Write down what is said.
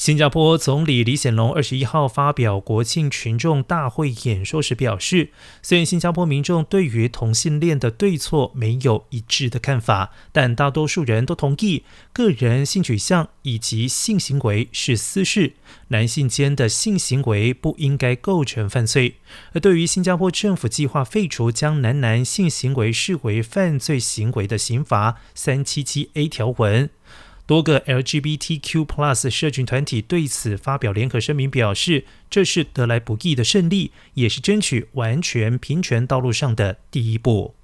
新加坡总理李显龙二十一号发表国庆群众大会演说时表示，虽然新加坡民众对于同性恋的对错没有一致的看法，但大多数人都同意个人性取向以及性行为是私事，男性间的性行为不应该构成犯罪。而对于新加坡政府计划废除将男男性行为视为犯罪行为的刑罚三七七 A 条文。多个 LGBTQ+ 社群团体对此发表联合声明，表示这是得来不易的胜利，也是争取完全平权道路上的第一步。